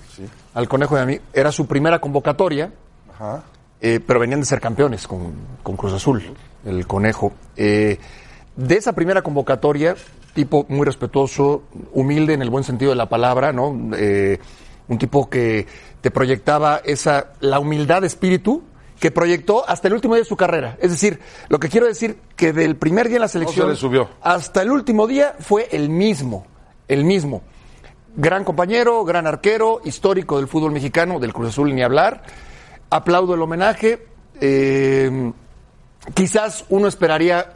Al conejo y a mí. Era su primera convocatoria, Ajá. eh, pero venían de ser campeones con, con Cruz Azul, el conejo. Eh, de esa primera convocatoria, tipo muy respetuoso, humilde en el buen sentido de la palabra, ¿no? Eh, un tipo que te proyectaba esa, la humildad de espíritu que proyectó hasta el último día de su carrera. Es decir, lo que quiero decir que del primer día en la selección le subió. hasta el último día fue el mismo, el mismo. Gran compañero, gran arquero, histórico del fútbol mexicano, del Cruz Azul ni hablar. Aplaudo el homenaje. Eh, quizás uno esperaría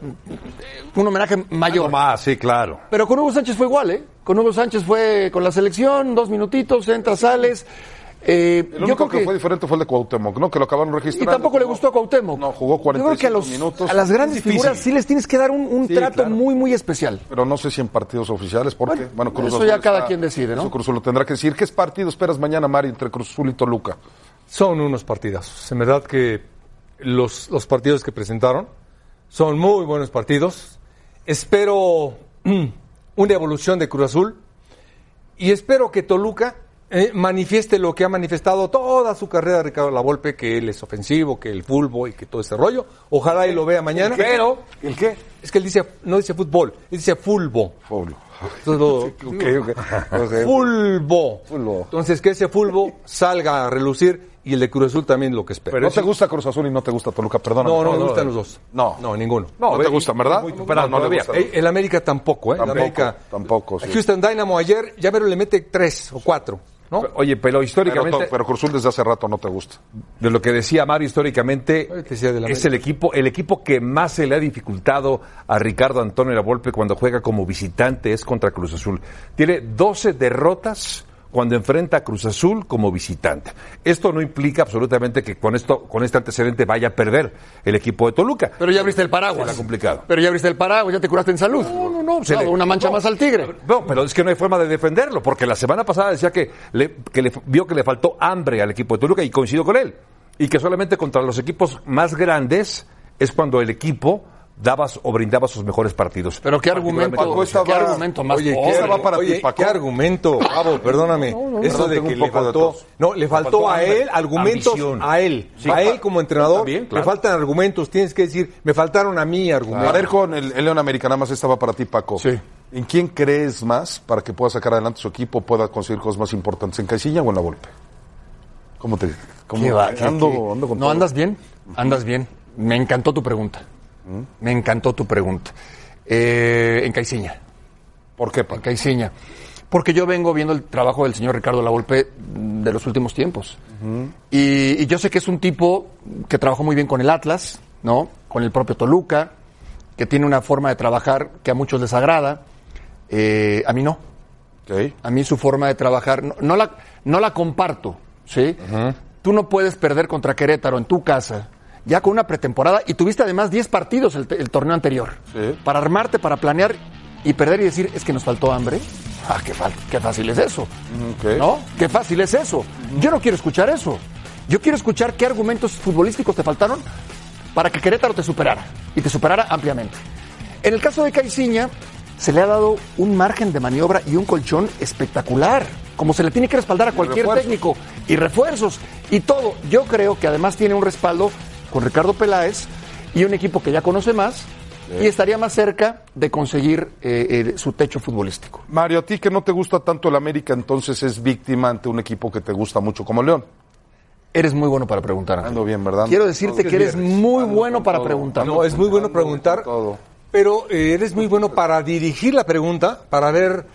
un homenaje mayor. más, sí, claro. Pero con Hugo Sánchez fue igual, ¿eh? Con Hugo Sánchez fue con la selección, dos minutitos, entras, sales. Eh, El único que, fue diferente fue el de Cuauhtémoc, ¿no? Que lo acabaron y registrando. tampoco le gustó a Cuauhtémoc. No, jugó Yo 45 creo que a, los, minutos. a las grandes figuras sí les tienes que dar un, un Sí, trato claro. muy, muy especial. Pero no sé si en partidos oficiales, porque, bueno, Cruz eso Azul ya cada quien decide, ¿no? Eso Cruz Azul lo tendrá que decir. ¿Qué partido esperas mañana, Mari, entre Cruz Azul y Toluca? Son unos partidazos. En verdad que los, los partidos que presentaron son muy buenos partidos. Espero una evolución de Cruz Azul y espero que Toluca eh, manifieste lo que ha manifestado toda su carrera Ricardo Lavolpe, que él es ofensivo, que el fútbol y que todo ese rollo. Ojalá y lo vea mañana. ¿El? Pero ¿El qué? es que él dice, no dice fútbol, él dice fulbo. Fulbo. Entonces, lo- Ok, ok. Ok. Fulbo. Fulbo. Entonces que ese fulbo salga a relucir y el de Cruz Azul también lo que espero. no te gusta Cruz Azul y no te gusta Toluca, perdóname. No, no, me gustan los dos. No. No, ninguno. No, te gustan, ¿verdad? Muy- No, pero no le. Eh, El América tampoco, ¿eh? El Tampoco, América. tampoco, sí. Houston Dynamo ayer, ya pero le mete tres o cuatro, ¿no? Oye, pero Pero, históricamente, pero Cruz Azul desde hace rato no te gusta. de lo que decía Mario históricamente, es el equipo, el equipo que más se le ha dificultado a Ricardo Antonio Lavolpe cuando juega como visitante es contra Cruz Azul. Tiene 12 derrotas cuando enfrenta a Cruz Azul como visitante. Esto no implica absolutamente que con esto, con este antecedente vaya a perder el equipo de Toluca. Pero ya abriste el paraguas. Será complicado. Pero ya abriste el paraguas, ya te curaste en salud. No, no, no. se le- una mancha no. más al tigre. No, pero es que no hay forma de defenderlo, porque la semana pasada decía que, le, que le, vio que le faltó hambre al equipo de Toluca y coincido con él. Y que solamente contra los equipos más grandes es cuando el equipo daba o brindaba sus mejores partidos. Pero qué argumento, Paco, esta qué va- argumento más Oye. ¿qué, Esa va para oye, ti, Paco. ¿qué argumento, Pablo? Perdóname. Eso Perdón, de que le faltó. No, le faltó faltó a él argumentos. ambición. A él. Sí, a él como entrenador. También, claro. Le faltan argumentos. Tienes que decir, me faltaron a mí argumentos. A ver con el, el León América, nada más esta va para ti, Paco. Sí. ¿En quién crees más para que pueda sacar adelante su equipo, pueda conseguir cosas más importantes? ¿En Caixinha o en la Volpe? ¿Cómo te cómo- ¿Qué va? ¿Qué- ando, qué? ando con ¿No todo. andas bien? Andas bien. Me encantó tu pregunta. Me encantó tu pregunta. Eh, en Caiciña. ¿Por qué, En? Caiciña. Porque yo vengo viendo el trabajo del señor Ricardo Lavolpe de los últimos tiempos. y, y yo sé que es un tipo que trabajó muy bien con el Atlas, ¿no? Con el propio Toluca, que tiene una forma de trabajar que a muchos les agrada. Eh, a mí no. A mí su forma de trabajar, no, no la, no la comparto, ¿sí? Tú no puedes perder contra Querétaro en tu casa, ya con una pretemporada, y tuviste además 10 partidos el, torneo anterior, Sí. para armarte, para planear y perder y decir, es que nos faltó hambre. Ah, qué, qué fácil es eso, Ok. ¿no? Qué fácil es eso. Yo no quiero escuchar eso. Yo quiero escuchar qué argumentos futbolísticos te faltaron para que Querétaro te superara, y te superara ampliamente. En el caso de Caiciña, se le ha dado un margen de maniobra y un colchón espectacular, como se le tiene que respaldar a cualquier técnico, y refuerzos, y todo. Yo creo que además tiene un respaldo con Ricardo Peláez y un equipo que ya conoce más, y estaría más cerca de conseguir eh, eh, su techo futbolístico. Mario, a ti que no te gusta tanto el América, entonces es víctima ante un equipo que te gusta mucho como León. Eres muy bueno para preguntar. Ángel. Ando bien, ¿verdad? Quiero decirte que eres muy bueno para todo. preguntar. No, es muy bueno preguntar, todo. pero eh, eres muy bueno para dirigir la pregunta, para ver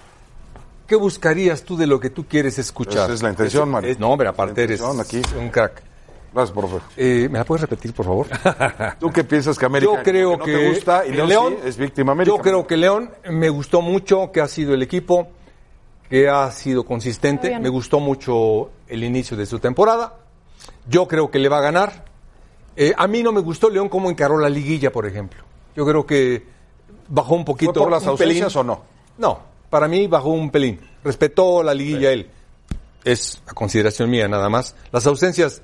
qué buscarías tú de lo que tú quieres escuchar. Esa es la intención, Es- Mario. es- no, hombre, aparte eres aquí. un crack. Gracias, profe. Eh, ¿Me la puedes repetir, por favor? ¿Tú qué piensas que América Yo creo no que te gusta y León, León sí es víctima América? Yo creo que León me gustó mucho, que ha sido el equipo, que ha sido consistente. Me gustó mucho el inicio de su temporada. Yo creo que le va a ganar. Eh, a mí no me gustó León cómo encaró la liguilla, por ejemplo. Yo creo que bajó un poquito. ¿Fue por las ausencias pelín. o no? No, para mí bajó un pelín. Respetó la liguilla él. Es a consideración mía nada más. Las ausencias,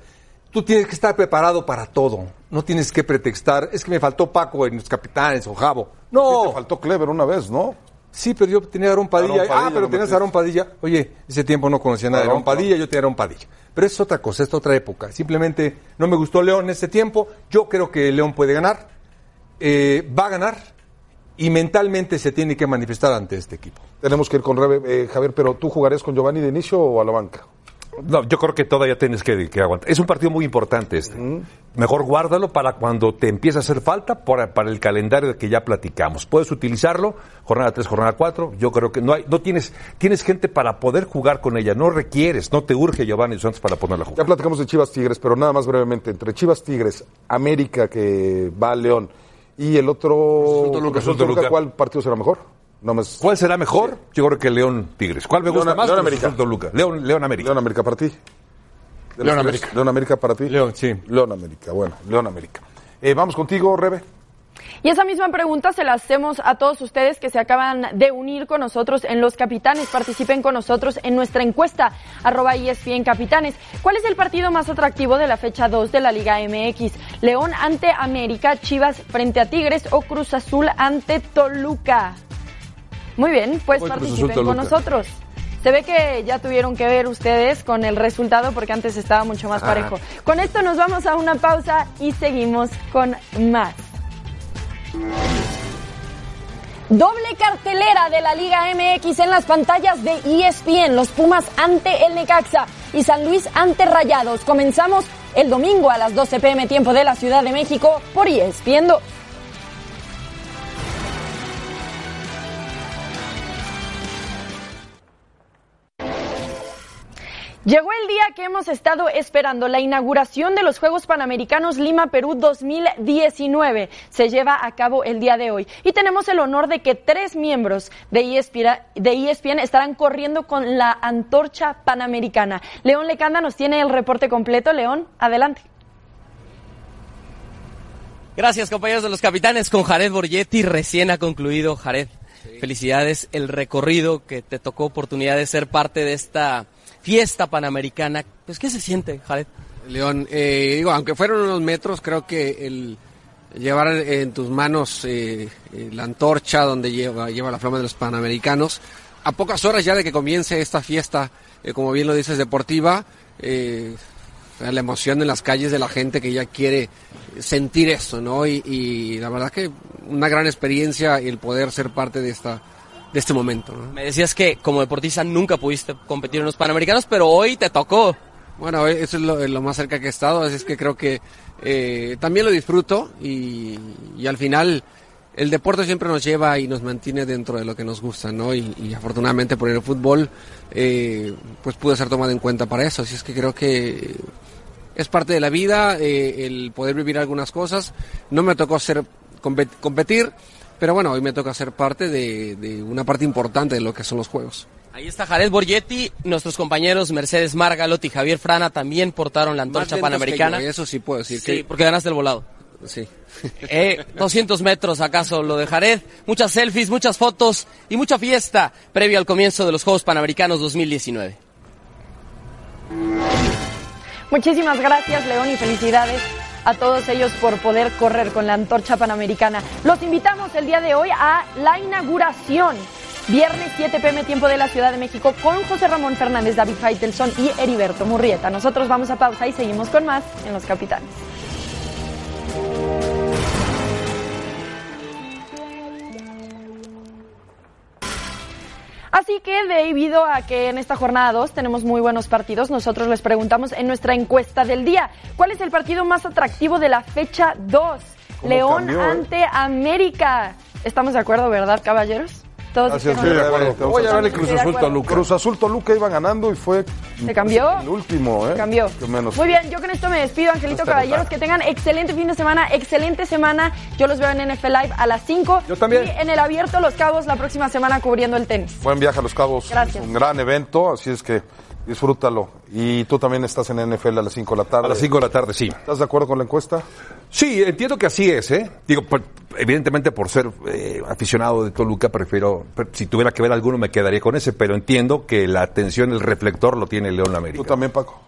tú tienes que estar preparado para todo. No tienes que pretextar, es que me faltó Paco en los capitanes o Javo. Sí, No, te faltó Clever una vez, ¿no? Sí, pero yo tenía a Aarón Padilla. Aarón Padilla ah, pero tenías a Aarón Padilla. Oye, ese tiempo no conocía nada de Aarón Padilla, yo tenía a Aarón Padilla. Pero es otra cosa, es otra época. Simplemente no me gustó León en ese tiempo. Yo creo que León puede ganar. Eh, va a ganar. y mentalmente se tiene que manifestar ante este equipo. Tenemos que ir con Rebe, eh, Javier, pero ¿tú jugarías con Giovanni de inicio o a la banca? No, yo creo que todavía tienes que, que aguantar. Es un partido muy importante este. Mejor guárdalo para cuando te empiece a hacer falta para, para el calendario que ya platicamos. Puedes utilizarlo, jornada 3, jornada 4. Yo creo que no hay, no tienes, tienes gente para poder jugar con ella. No requieres, no te urge Giovanni Santos para ponerla a jugar. Ya platicamos de Chivas Tigres, pero nada más brevemente. Entre Chivas Tigres, América que va a León y el otro Toluca. ¿cuál partido será mejor? No. ¿Cuál será mejor? Yo creo que León Tigres. ¿Cuál me gusta León- más? León Cruz América. Toluca. León, León América. León América para ti. León América. León América para ti. León, sí. León América, bueno, León América. Eh, vamos contigo, Rebe. Y esa misma pregunta se la hacemos a todos ustedes que se acaban de unir con nosotros en Los Capitanes. Participen con nosotros en nuestra encuesta, arroba ESPN Capitanes. ¿Cuál es el partido más atractivo de la fecha 2 de la Liga MX? ¿León ante América, Chivas frente a Tigres o Cruz Azul ante Toluca? Muy bien, pues Voy Cruz Azul, participen con nosotros. Se ve que ya tuvieron que ver ustedes con el resultado porque antes estaba mucho más parejo. Con esto nos vamos a una pausa y seguimos con más. Doble cartelera de la Liga MX en las pantallas de ESPN. Los Pumas ante el Necaxa y San Luis ante Rayados. Comenzamos el domingo a las 12 pm tiempo de la Ciudad de México por ESPN Llegó el día que hemos estado esperando, la inauguración de los Juegos Panamericanos Lima Perú 2019. Se lleva a cabo el día de hoy. Y tenemos el honor de que tres miembros de E ESPN, de ESPN estarán corriendo con la antorcha panamericana. León Lecanda nos tiene el reporte completo. León, adelante. Gracias compañeros de los capitanes con Jared Borgetti. Recién ha concluido Jared. Felicidades el recorrido que te tocó oportunidad de ser parte de esta fiesta panamericana. Pues ¿qué se siente, Jared? León, eh, digo, aunque fueron unos metros, creo que el llevar en tus manos eh, eh, la antorcha donde lleva, lleva la flama de los Panamericanos, a pocas horas ya de que comience esta fiesta, eh, como bien lo dices, deportiva, eh, la emoción en las calles de la gente que ya quiere sentir eso, ¿no? Y, y la verdad que una gran experiencia el poder ser parte de esta de este momento, ¿no? Me decías que como deportista nunca pudiste competir en los Panamericanos, pero hoy te tocó. Bueno, eso es lo, lo más cerca que he estado, así es que creo que eh, también lo disfruto y, y al final el deporte siempre nos lleva y nos mantiene dentro de lo que nos gusta, ¿no? Y, y afortunadamente por el fútbol, eh, pues pude ser tomado en cuenta para eso, así es que creo que es parte de la vida eh, el poder vivir algunas cosas. No me tocó ser compet- competir, pero bueno, hoy me toca ser parte de, de una parte importante de lo que son los juegos. Ahí está Jared Borgetti, nuestros compañeros Mercedes Margalot y Javier Frana también portaron la antorcha panamericana. yo, eso sí puedo decir. Sí, que- porque ganaste el volado. Sí. Eh, 200 metros acaso lo de Jared, muchas selfies, muchas fotos y mucha fiesta previo al comienzo de los Juegos Panamericanos 2019. Muchísimas gracias, León, y felicidades a todos ellos por poder correr con la antorcha panamericana. Los invitamos el día de hoy a la inauguración. Viernes 7 pm tiempo de la Ciudad de México con José Ramón Fernández, David Faitelson y Heriberto Murrieta. Nosotros vamos a pausa y seguimos con más en Los Capitanes. Así que debido a que en esta jornada 2 tenemos muy buenos partidos, nosotros les preguntamos en nuestra encuesta del día, ¿cuál es el partido más atractivo de la fecha 2? ¿Cómo León cambió, eh? ante América. ¿Estamos de acuerdo, verdad, caballeros? Todos Gracias, dijeron- estoy de acuerdo. Voy a darle Cruz Estoy de Azul. Toluca. Cruz Azul Toluca iban ganando y fue ¿Se cambió? el último, ¿eh? Se cambió. Que menos. Muy bien, yo con esto me despido, Angelito Hasta Caballeros. Que tengan excelente fin de semana, excelente semana. Yo los veo en NFL Live a las 5. Yo también. Y en el abierto Los Cabos la próxima semana cubriendo el tenis. Buen viaje a Los Cabos. Gracias. Es un gran evento, así es que disfrútalo. Y tú también estás en NFL a las 5 de la tarde. A las 5 de la tarde, sí. ¿Estás de acuerdo con la encuesta? Sí, entiendo que así es, ¿eh? Digo, evidentemente por ser eh, aficionado de Toluca, prefiero, pre- si tuviera que ver alguno me quedaría con ese, pero entiendo que la atención, el reflector lo tiene León América. Tú también, Paco.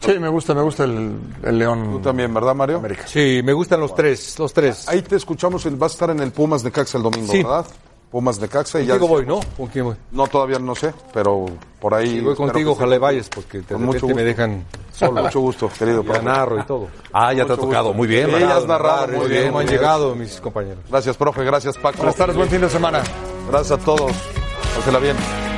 Sí, me gusta, me gusta el, el León. Tú también, ¿verdad, Mario? Sí, me gustan los tres, los tres. Ahí te escuchamos, el- vas a estar en el Pumas de Caxa el domingo, Sí. ¿verdad? Pumas Necaxa y ya. Contigo voy, ¿no? ¿Con quién voy? No, todavía no sé, pero por ahí. Si voy contigo, ojalá sí. vayas, porque de Con mucho repente me gusto. dejan solo. Mucho gusto, querido. Ya narro y todo. Ah, ya te ha tocado. gusto. Muy bien. Manolo. ya has narrado Muy bien, bien. ¿cómo han llegado mis compañeros? Gracias, profe. Gracias, Paco. Buenas tardes, buen fin de semana. Gracias a todos. Pásela bien.